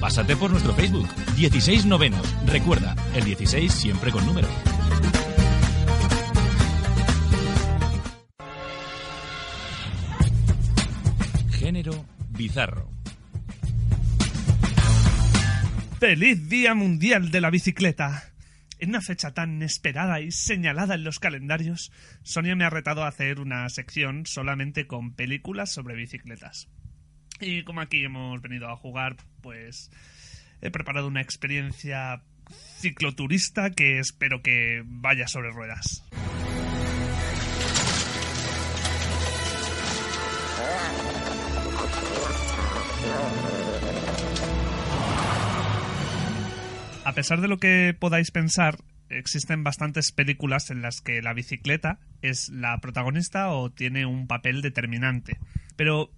Pásate por nuestro Facebook, 16 novenos. Recuerda, el 16 siempre con número. Género bizarro. ¡Feliz Día Mundial de la Bicicleta! En una fecha tan esperada y señalada en los calendarios, Sonia me ha retado a hacer una sección solamente con películas sobre bicicletas. Y como aquí hemos venido a jugar, pues he preparado una experiencia cicloturista que espero que vaya sobre ruedas. A pesar de lo que podáis pensar, existen bastantes películas en las que la bicicleta es la protagonista o tiene un papel determinante. Pero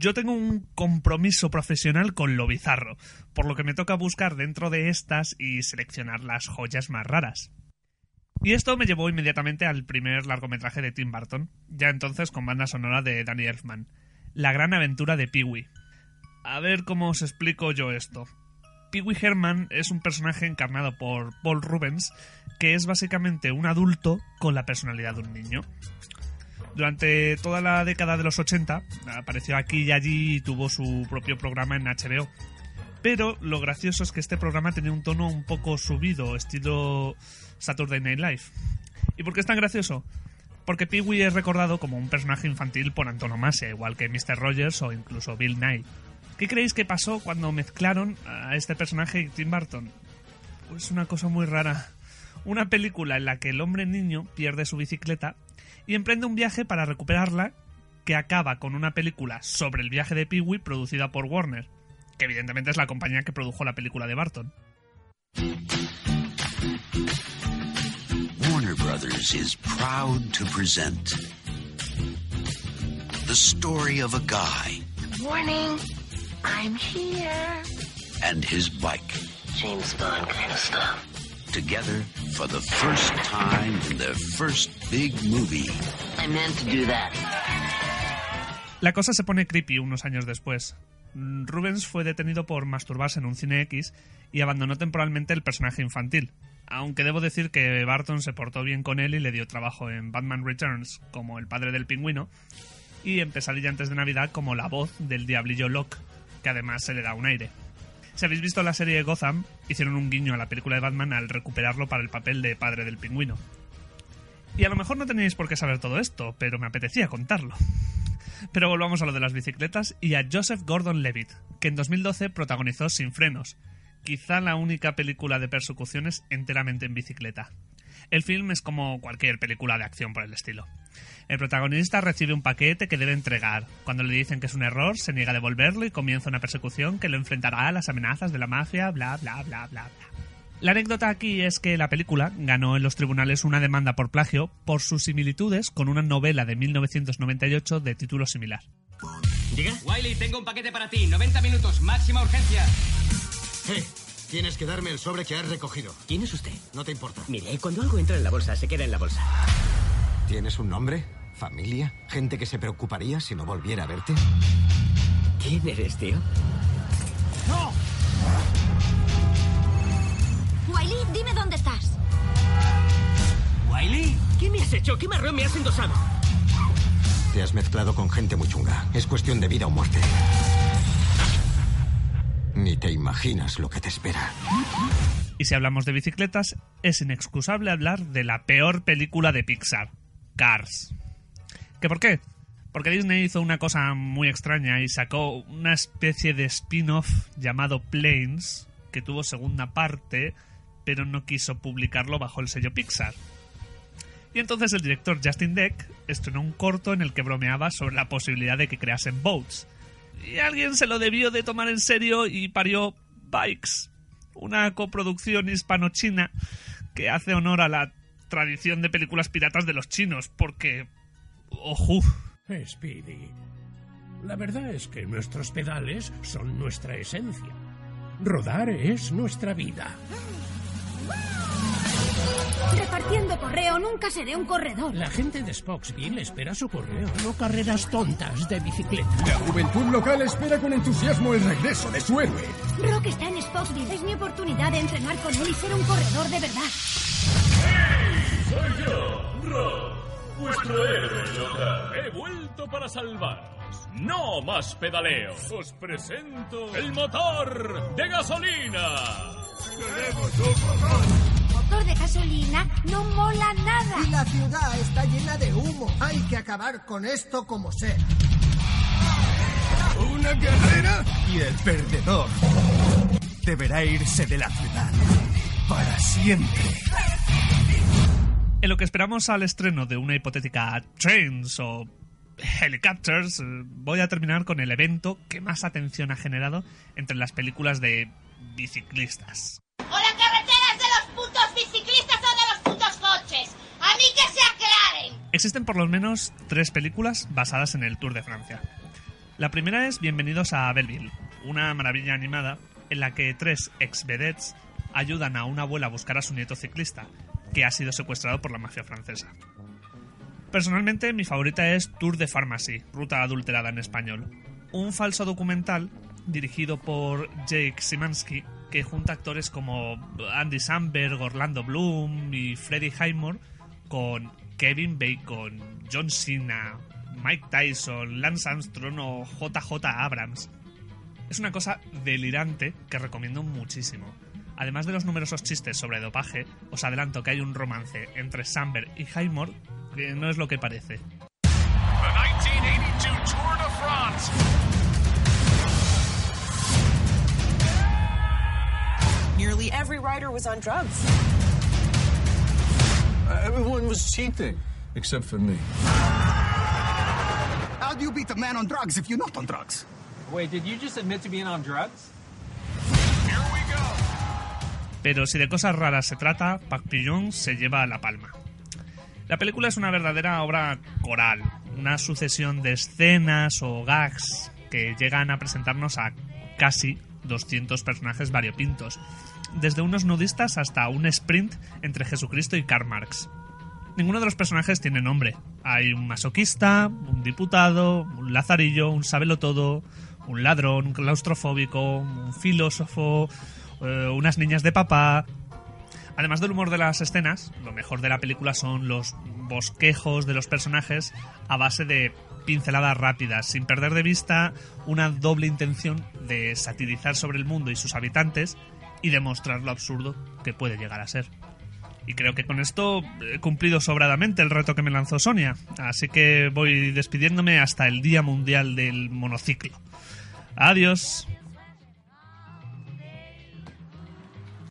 yo tengo un compromiso profesional con lo bizarro, por lo que me toca buscar dentro de estas y seleccionar las joyas más raras. Y esto me llevó inmediatamente al primer largometraje de Tim Burton, ya entonces con banda sonora de Danny Elfman, La gran aventura de Pee-wee. A ver cómo os explico yo esto. Pee Wee Herman es un personaje encarnado por Paul Rubens, que es básicamente un adulto con la personalidad de un niño. Durante toda la década de los 80 apareció aquí y allí y tuvo su propio programa en HBO. Pero lo gracioso es que este programa tenía un tono un poco subido, estilo Saturday Night Live. ¿Y por qué es tan gracioso? Porque Pee Wee es recordado como un personaje infantil por antonomasia, igual que Mr. Rogers o incluso Bill Nye. ¿Qué creéis que pasó cuando mezclaron a este personaje y Tim Burton? Pues una cosa muy rara. Una película en la que el hombre niño pierde su bicicleta y emprende un viaje para recuperarla que acaba con una película sobre el viaje de Pee-wee producida por Warner, que evidentemente es la compañía que produjo la película de Barton. Warner Brothers is proud to present the story of a guy Morning. I'm here. and his bike James Bond kind of stuff. together for the first time in their first big movie. I meant to do that. La cosa se pone creepy unos años después. Rubens fue detenido por masturbarse en un cine X y abandonó temporalmente el personaje infantil. Aunque debo decir que Barton se portó bien con él y le dio trabajo en Batman Returns como el padre del pingüino y en Pesadilla antes de Navidad como la voz del diablillo Locke, que además se le da un aire. Si habéis visto la serie de Gotham, hicieron un guiño a la película de Batman al recuperarlo para el papel de padre del pingüino. Y a lo mejor no tenéis por qué saber todo esto, pero me apetecía contarlo. Pero volvamos a lo de las bicicletas y a Joseph Gordon-Levitt, que en 2012 protagonizó Sin frenos, quizá la única película de persecuciones enteramente en bicicleta. El film es como cualquier película de acción por el estilo. El protagonista recibe un paquete que debe entregar. Cuando le dicen que es un error, se niega a devolverlo y comienza una persecución que lo enfrentará a las amenazas de la mafia, bla, bla, bla, bla, bla. La anécdota aquí es que la película ganó en los tribunales una demanda por plagio por sus similitudes con una novela de 1998 de título similar. ¿Diga? Wiley, tengo un paquete para ti. 90 minutos, máxima urgencia. Eh, tienes que darme el sobre que has recogido. ¿Quién es usted? No te importa. Mire, cuando algo entra en la bolsa, se queda en la bolsa. ¿Tienes un nombre? ¿Familia? ¿Gente que se preocuparía si no volviera a verte? ¿Quién eres, tío? Wiley, dime dónde estás. ¿Wiley? ¿Qué me has hecho? ¿Qué marrón me has endosado? Te has mezclado con gente muy chunga. Es cuestión de vida o muerte. Ni te imaginas lo que te espera. Y si hablamos de bicicletas, es inexcusable hablar de la peor película de Pixar, Cars. ¿Qué por qué? Porque Disney hizo una cosa muy extraña y sacó una especie de spin-off llamado Planes, que tuvo segunda parte, pero no quiso publicarlo bajo el sello Pixar. Y entonces el director Justin Deck estrenó un corto en el que bromeaba sobre la posibilidad de que creasen boats. Y alguien se lo debió de tomar en serio y parió Bikes, una coproducción hispano-china que hace honor a la tradición de películas piratas de los chinos, porque... ¡Ojo! Speedy, la verdad es que nuestros pedales son nuestra esencia. Rodar es nuestra vida. Correo nunca seré un corredor. La gente de Spocksville espera su correo, no carreras tontas de bicicleta. La juventud local espera con entusiasmo el regreso de su héroe. Rock está en Spocksville. Es mi oportunidad de entrenar con él y ser un corredor de verdad. Soy yo, Rock, vuestro héroe local. He vuelto para salvaros. No más pedaleo. Os presento el motor de gasolina. ¡Queremos un motor! Motor de gasolina no mola nada. Y la ciudad está llena de humo. Hay que acabar con esto como sea. Una carrera y el perdedor deberá irse de la ciudad para siempre. En lo que esperamos al estreno de una hipotética Trains o Helicopters, eh, voy a terminar con el evento que más atención ha generado entre las películas de biciclistas. De biciclistas o de los putos coches. A mí que se aclaren. Existen por lo menos tres películas basadas en el Tour de Francia. La primera es Bienvenidos a Belleville, una maravilla animada en la que tres ex-vedettes ayudan a una abuela a buscar a su nieto ciclista, que ha sido secuestrado por la mafia francesa. Personalmente, mi favorita es Tour de Pharmacy, Ruta Adulterada en español. Un falso documental dirigido por Jake Simansky que junta actores como Andy Samberg, Orlando Bloom y Freddie Highmore con Kevin Bacon, John Cena, Mike Tyson, Lance Armstrong o JJ Abrams. Es una cosa delirante que recomiendo muchísimo. Además de los numerosos chistes sobre dopaje, os adelanto que hay un romance entre Samberg y Highmore que no es lo que parece. The 1982 Tour de France. Every rider was on drugs. everyone was cheating, except for me. How do you beat a man on drugs if you're not on drugs? Wait, did you just admit to being on drugs? Pero si de cosas raras se trata, Pac Pillon se lleva la palma. La película es una verdadera obra coral, una sucesión de escenas o gags que llegan a presentarnos a casi 200 personajes variopintos, desde unos nudistas hasta un sprint entre Jesucristo y Karl Marx. Ninguno de los personajes tiene nombre. Hay un masoquista, un diputado, un lazarillo, un sabelotodo, un ladrón, un claustrofóbico, un filósofo, eh, unas niñas de papá. Además del humor de las escenas, lo mejor de la película son los bosquejos de los personajes a base de pinceladas rápidas, sin perder de vista una doble intención de satirizar sobre el mundo y sus habitantes y demostrar lo absurdo que puede llegar a ser. Y creo que con esto he cumplido sobradamente el reto que me lanzó Sonia, así que voy despidiéndome hasta el Día Mundial del Monociclo. Adiós.